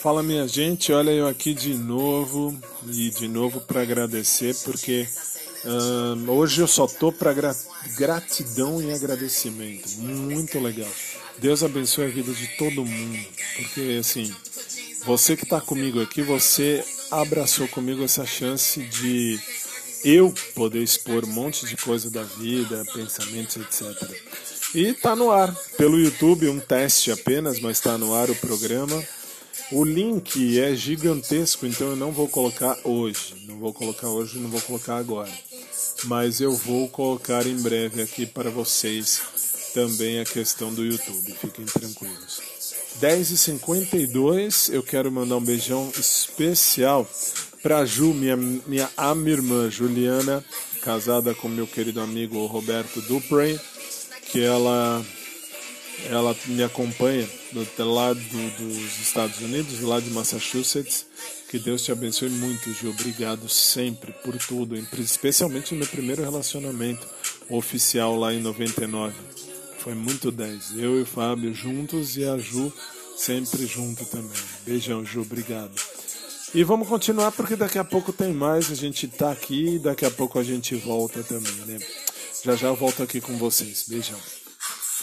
Fala minha gente, olha eu aqui de novo e de novo para agradecer porque uh, hoje eu só tô para gra gratidão e agradecimento. Muito legal. Deus abençoe a vida de todo mundo, porque assim, você que está comigo aqui, você abraçou comigo essa chance de eu poder expor um monte de coisa da vida, pensamentos, etc. E tá no ar, pelo YouTube, um teste apenas, mas está no ar o programa. O link é gigantesco, então eu não vou colocar hoje. Não vou colocar hoje, não vou colocar agora. Mas eu vou colocar em breve aqui para vocês também a questão do YouTube. Fiquem tranquilos. 10h52, eu quero mandar um beijão especial para Ju, minha, minha irmã Juliana, casada com meu querido amigo Roberto Duprey, que ela ela me acompanha do lado dos Estados Unidos, lá de Massachusetts. Que Deus te abençoe muito, Gil. Obrigado sempre por tudo, especialmente no meu primeiro relacionamento oficial lá em 99. Foi muito 10. Eu e o Fábio juntos e a Ju sempre junto também. Beijão, Ju. Obrigado. E vamos continuar porque daqui a pouco tem mais. A gente tá aqui e daqui a pouco a gente volta também, né? Já já eu volto aqui com vocês. Beijão.